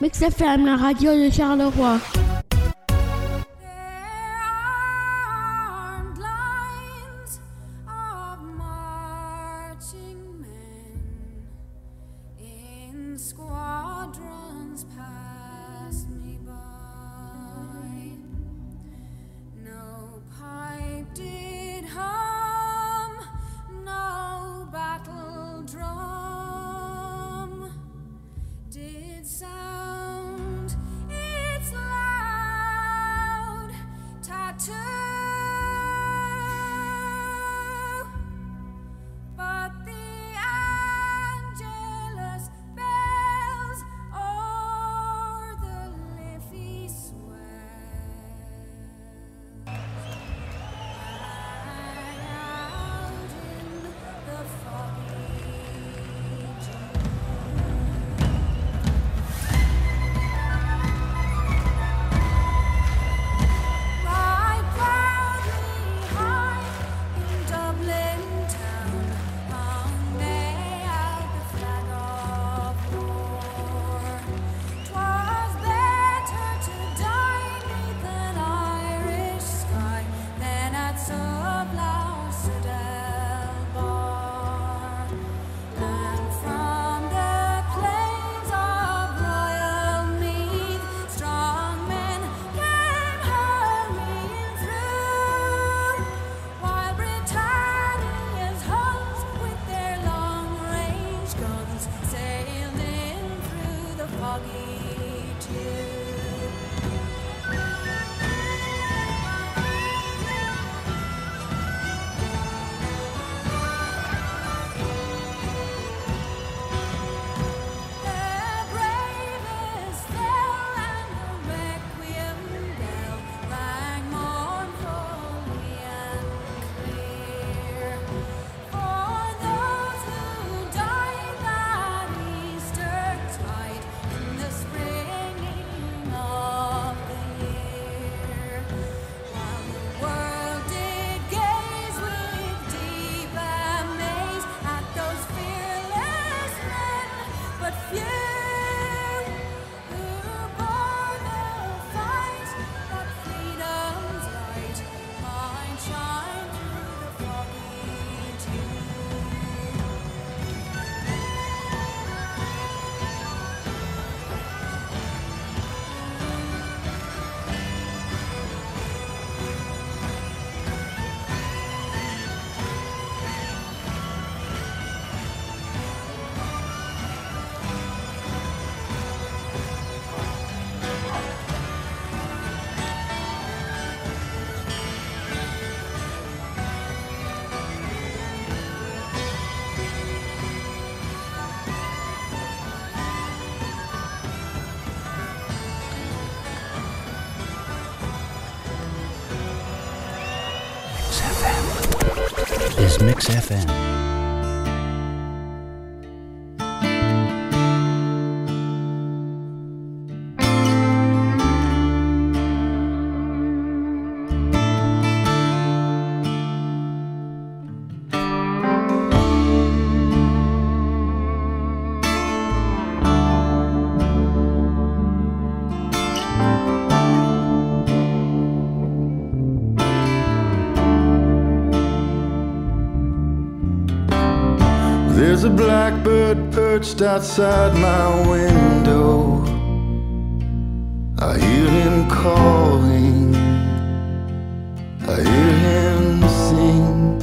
Mix FM, la radio de Charleroi. Mix FM. Perched outside my window. I hear him calling, I hear him sing.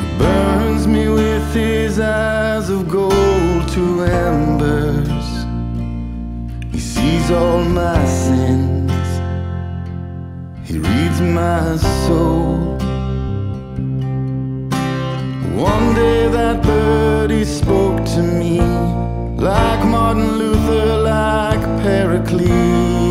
He burns me with his eyes of gold to embers. He sees all my sins, he reads my soul. Birdie spoke to me like Martin Luther, like Pericles.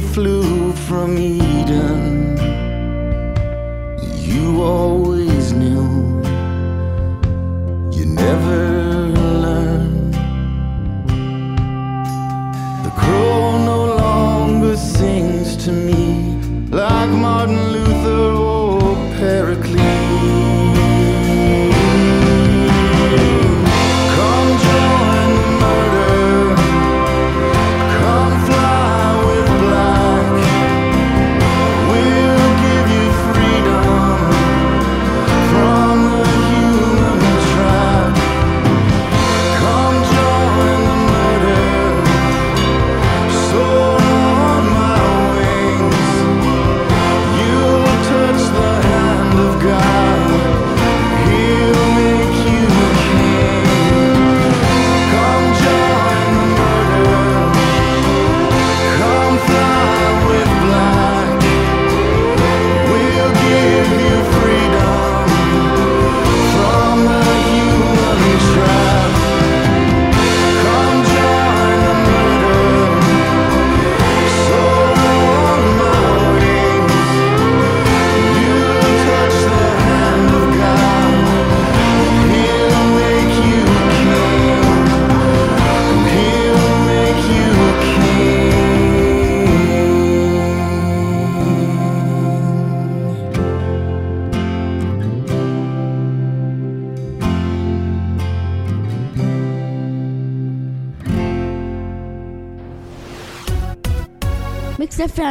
Flew from Eden.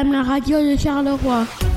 La radio de Charleroi.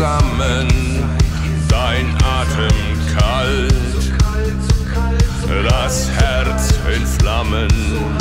zusammen, dein Atem kalt, das Herz in Flammen.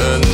and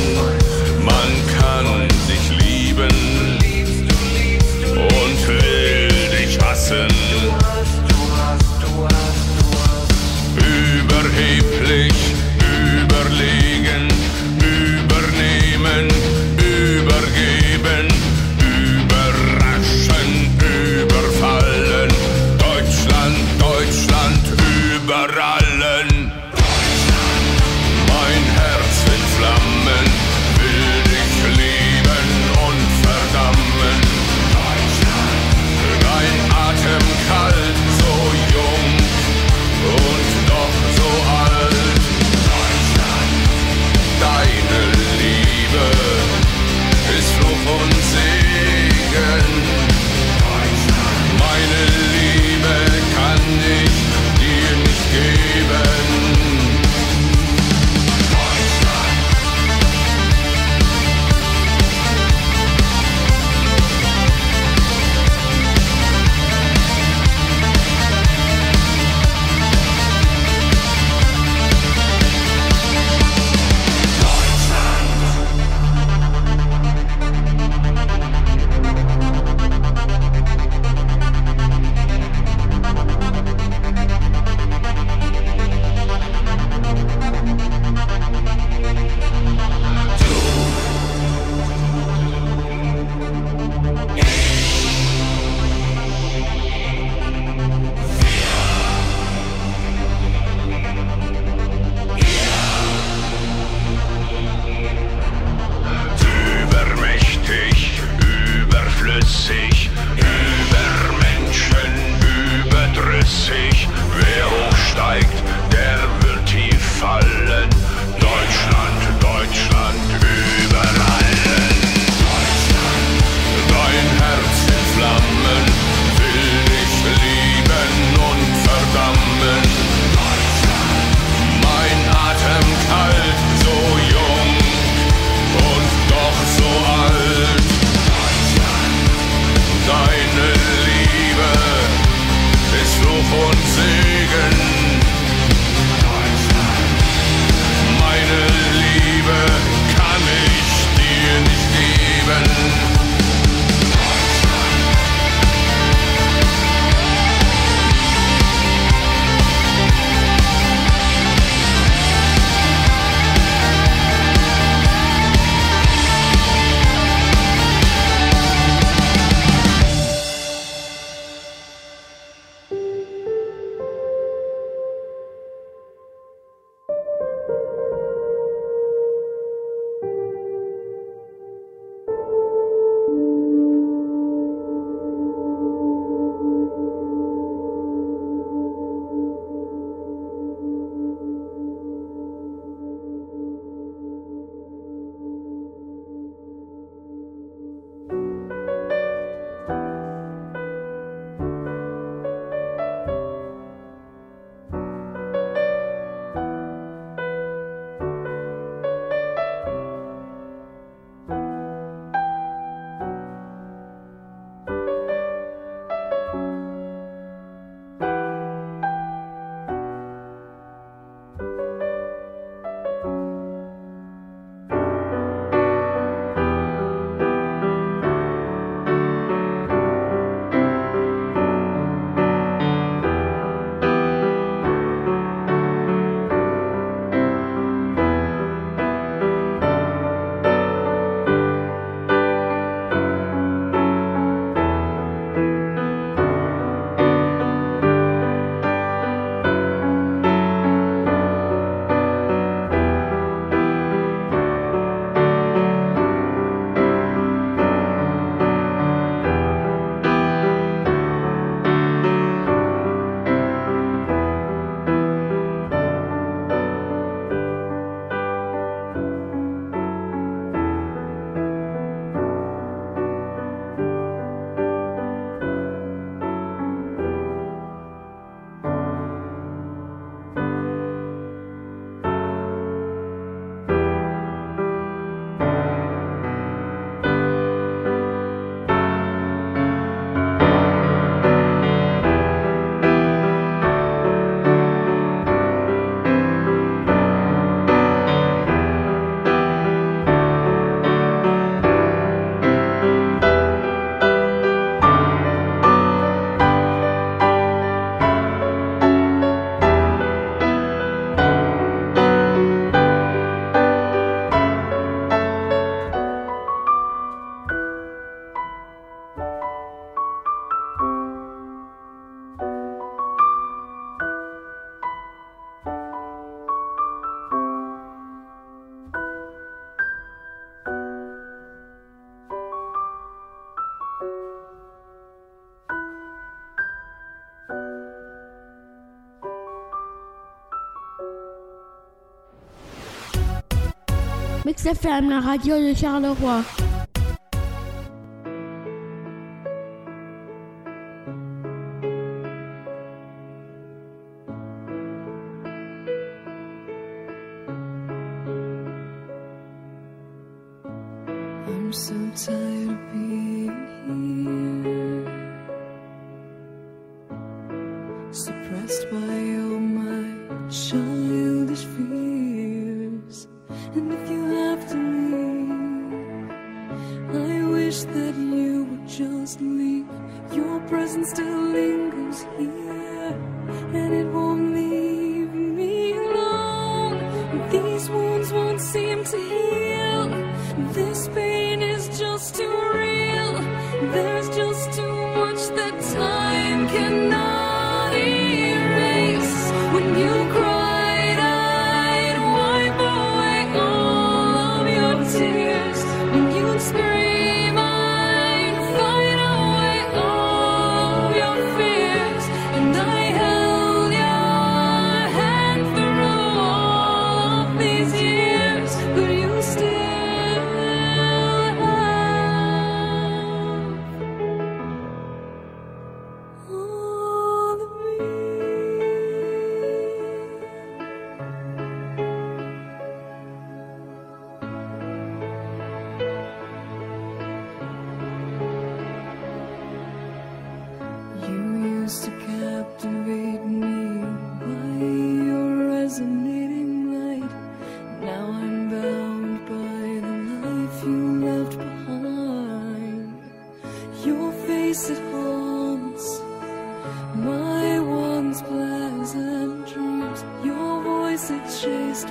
XFM, la radio de Charleroi. time can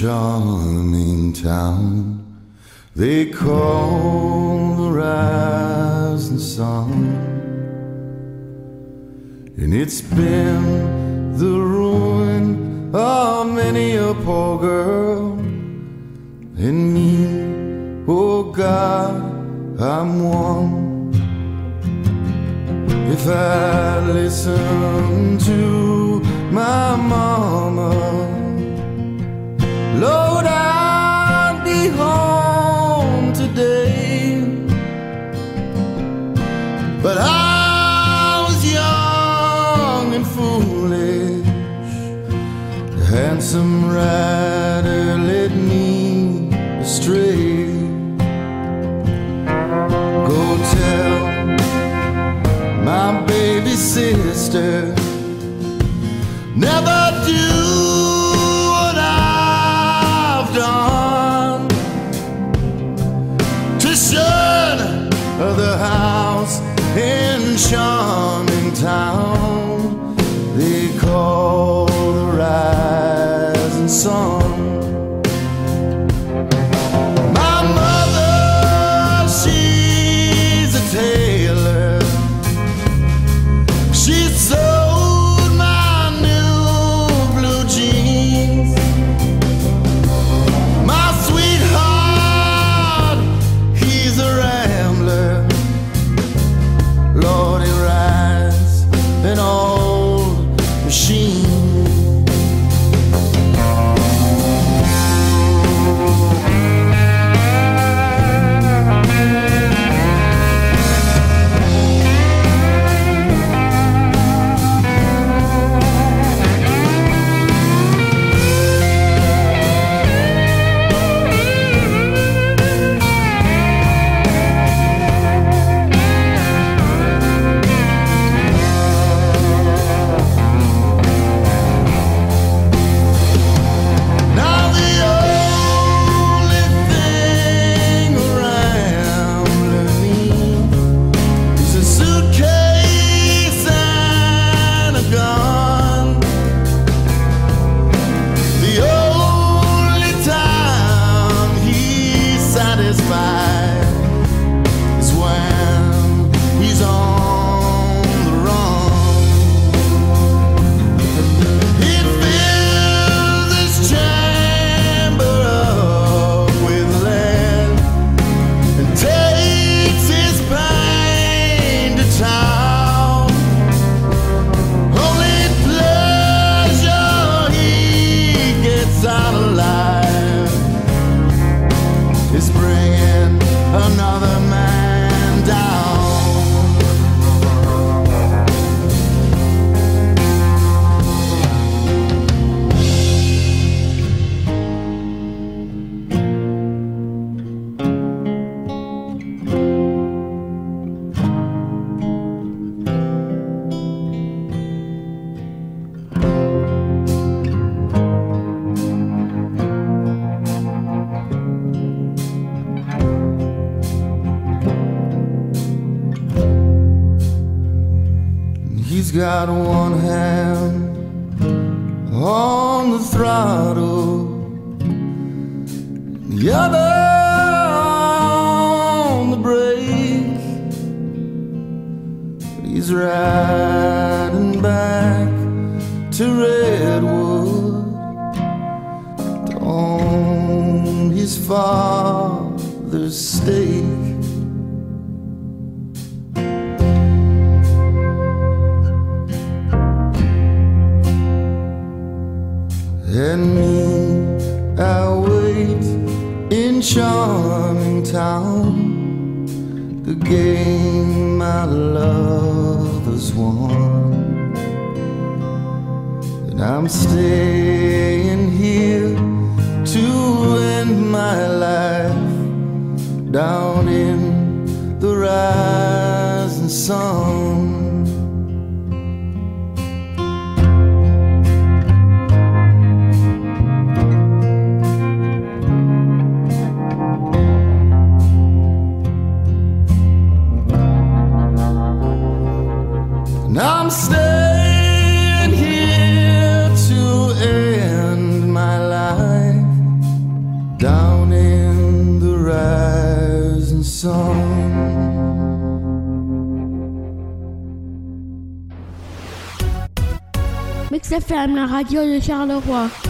charming town they call the rising sun, and it's been the ruin of many a poor girl and me. Oh God, I'm one. If I listen to my mama. But I was young and foolish. The handsome rider led me astray. Go tell my baby sister, never do. sunshine is bringing another man. charming town, the game my love has won. And I'm staying here to end my life down in the rising sun. FM, la radio de Charleroi.